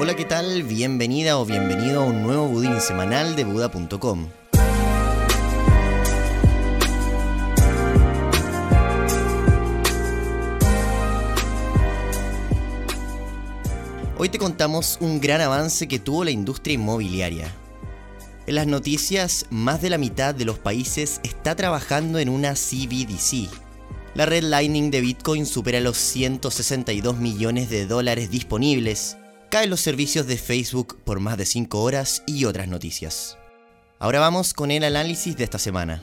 Hola, ¿qué tal? Bienvenida o bienvenido a un nuevo budín semanal de Buda.com. Hoy te contamos un gran avance que tuvo la industria inmobiliaria. En las noticias, más de la mitad de los países está trabajando en una CBDC. La red Lightning de Bitcoin supera los 162 millones de dólares disponibles, caen los servicios de Facebook por más de 5 horas y otras noticias. Ahora vamos con el análisis de esta semana.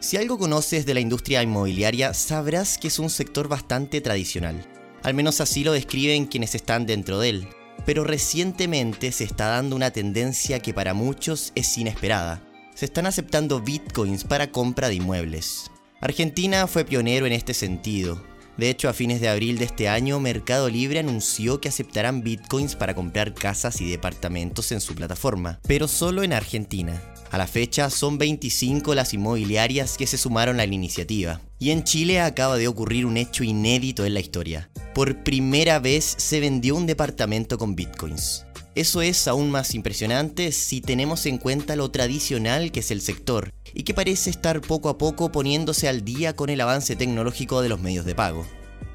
Si algo conoces de la industria inmobiliaria, sabrás que es un sector bastante tradicional. Al menos así lo describen quienes están dentro de él. Pero recientemente se está dando una tendencia que para muchos es inesperada. Se están aceptando bitcoins para compra de inmuebles. Argentina fue pionero en este sentido, de hecho, a fines de abril de este año, Mercado Libre anunció que aceptarán bitcoins para comprar casas y departamentos en su plataforma, pero solo en Argentina. A la fecha son 25 las inmobiliarias que se sumaron a la iniciativa. Y en Chile acaba de ocurrir un hecho inédito en la historia. Por primera vez se vendió un departamento con bitcoins. Eso es aún más impresionante si tenemos en cuenta lo tradicional que es el sector y que parece estar poco a poco poniéndose al día con el avance tecnológico de los medios de pago.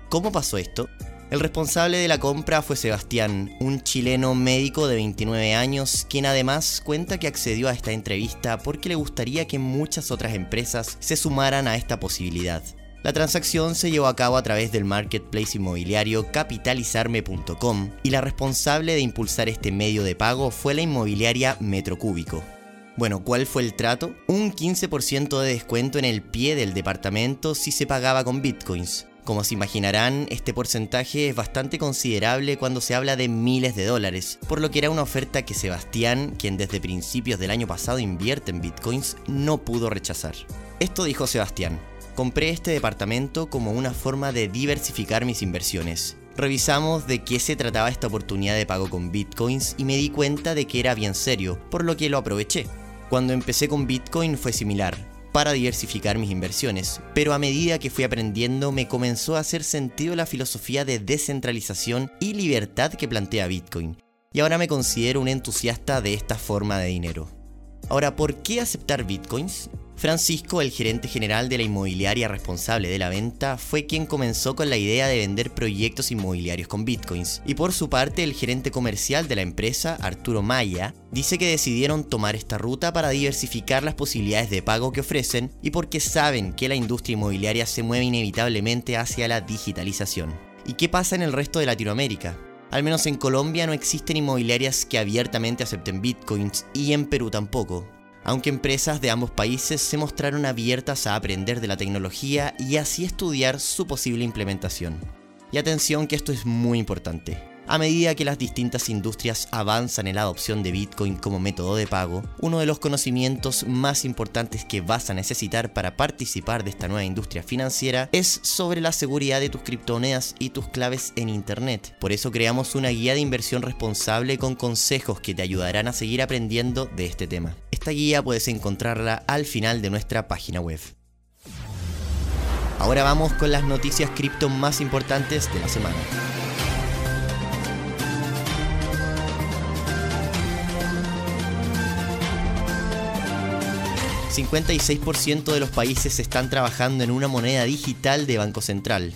¿Cómo pasó esto? El responsable de la compra fue Sebastián, un chileno médico de 29 años, quien además cuenta que accedió a esta entrevista porque le gustaría que muchas otras empresas se sumaran a esta posibilidad. La transacción se llevó a cabo a través del marketplace inmobiliario capitalizarme.com y la responsable de impulsar este medio de pago fue la inmobiliaria Metrocúbico. Bueno, ¿cuál fue el trato? Un 15% de descuento en el pie del departamento si se pagaba con bitcoins. Como se imaginarán, este porcentaje es bastante considerable cuando se habla de miles de dólares, por lo que era una oferta que Sebastián, quien desde principios del año pasado invierte en bitcoins, no pudo rechazar. Esto dijo Sebastián, compré este departamento como una forma de diversificar mis inversiones. Revisamos de qué se trataba esta oportunidad de pago con bitcoins y me di cuenta de que era bien serio, por lo que lo aproveché. Cuando empecé con Bitcoin fue similar, para diversificar mis inversiones, pero a medida que fui aprendiendo me comenzó a hacer sentido la filosofía de descentralización y libertad que plantea Bitcoin, y ahora me considero un entusiasta de esta forma de dinero. Ahora, ¿por qué aceptar Bitcoins? Francisco, el gerente general de la inmobiliaria responsable de la venta, fue quien comenzó con la idea de vender proyectos inmobiliarios con bitcoins. Y por su parte, el gerente comercial de la empresa, Arturo Maya, dice que decidieron tomar esta ruta para diversificar las posibilidades de pago que ofrecen y porque saben que la industria inmobiliaria se mueve inevitablemente hacia la digitalización. ¿Y qué pasa en el resto de Latinoamérica? Al menos en Colombia no existen inmobiliarias que abiertamente acepten bitcoins y en Perú tampoco aunque empresas de ambos países se mostraron abiertas a aprender de la tecnología y así estudiar su posible implementación. Y atención que esto es muy importante. A medida que las distintas industrias avanzan en la adopción de Bitcoin como método de pago, uno de los conocimientos más importantes que vas a necesitar para participar de esta nueva industria financiera es sobre la seguridad de tus criptomonedas y tus claves en Internet. Por eso creamos una guía de inversión responsable con consejos que te ayudarán a seguir aprendiendo de este tema. Esta guía puedes encontrarla al final de nuestra página web. Ahora vamos con las noticias cripto más importantes de la semana. 56% de los países están trabajando en una moneda digital de Banco Central.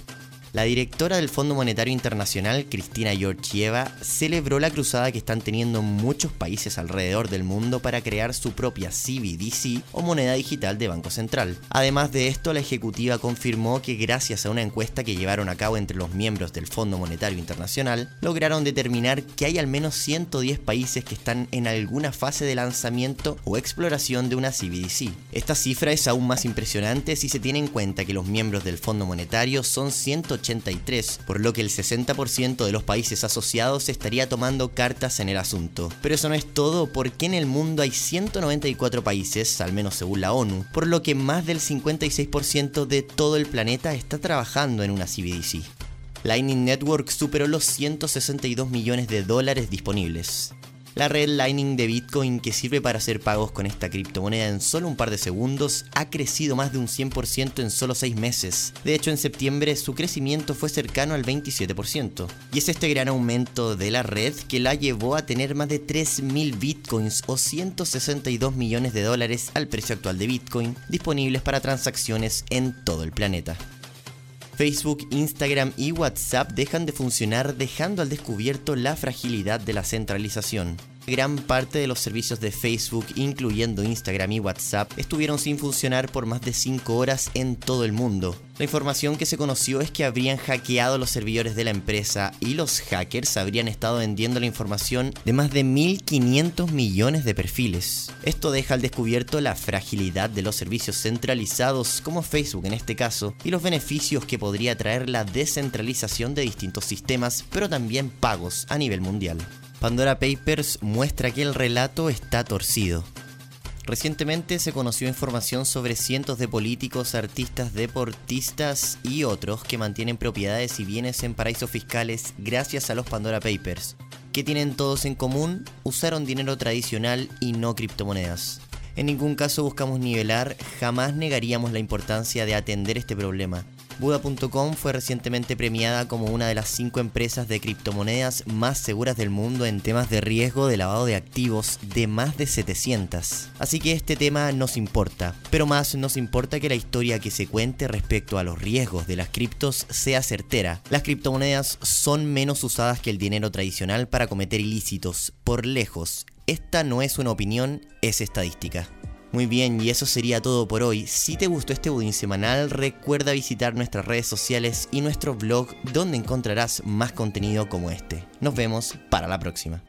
La directora del Fondo Monetario Internacional, Cristina Georgieva, celebró la cruzada que están teniendo muchos países alrededor del mundo para crear su propia CBDC o moneda digital de Banco Central. Además de esto, la ejecutiva confirmó que gracias a una encuesta que llevaron a cabo entre los miembros del Fondo Monetario Internacional, lograron determinar que hay al menos 110 países que están en alguna fase de lanzamiento o exploración de una CBDC. Esta cifra es aún más impresionante si se tiene en cuenta que los miembros del Fondo Monetario son 180 por lo que el 60% de los países asociados estaría tomando cartas en el asunto. Pero eso no es todo, porque en el mundo hay 194 países, al menos según la ONU, por lo que más del 56% de todo el planeta está trabajando en una CBDC. Lightning Network superó los 162 millones de dólares disponibles. La red Lightning de Bitcoin que sirve para hacer pagos con esta criptomoneda en solo un par de segundos ha crecido más de un 100% en solo 6 meses. De hecho, en septiembre su crecimiento fue cercano al 27%. Y es este gran aumento de la red que la llevó a tener más de 3.000 bitcoins o 162 millones de dólares al precio actual de Bitcoin disponibles para transacciones en todo el planeta. Facebook, Instagram y WhatsApp dejan de funcionar dejando al descubierto la fragilidad de la centralización. Gran parte de los servicios de Facebook, incluyendo Instagram y WhatsApp, estuvieron sin funcionar por más de 5 horas en todo el mundo. La información que se conoció es que habrían hackeado los servidores de la empresa y los hackers habrían estado vendiendo la información de más de 1.500 millones de perfiles. Esto deja al descubierto la fragilidad de los servicios centralizados, como Facebook en este caso, y los beneficios que podría traer la descentralización de distintos sistemas, pero también pagos a nivel mundial. Pandora Papers muestra que el relato está torcido. Recientemente se conoció información sobre cientos de políticos, artistas, deportistas y otros que mantienen propiedades y bienes en paraísos fiscales gracias a los Pandora Papers. ¿Qué tienen todos en común? Usaron dinero tradicional y no criptomonedas. En ningún caso buscamos nivelar, jamás negaríamos la importancia de atender este problema. Buda.com fue recientemente premiada como una de las cinco empresas de criptomonedas más seguras del mundo en temas de riesgo de lavado de activos de más de 700. Así que este tema nos importa, pero más nos importa que la historia que se cuente respecto a los riesgos de las criptos sea certera. Las criptomonedas son menos usadas que el dinero tradicional para cometer ilícitos, por lejos. Esta no es una opinión, es estadística. Muy bien, y eso sería todo por hoy. Si te gustó este budín semanal, recuerda visitar nuestras redes sociales y nuestro blog donde encontrarás más contenido como este. Nos vemos para la próxima.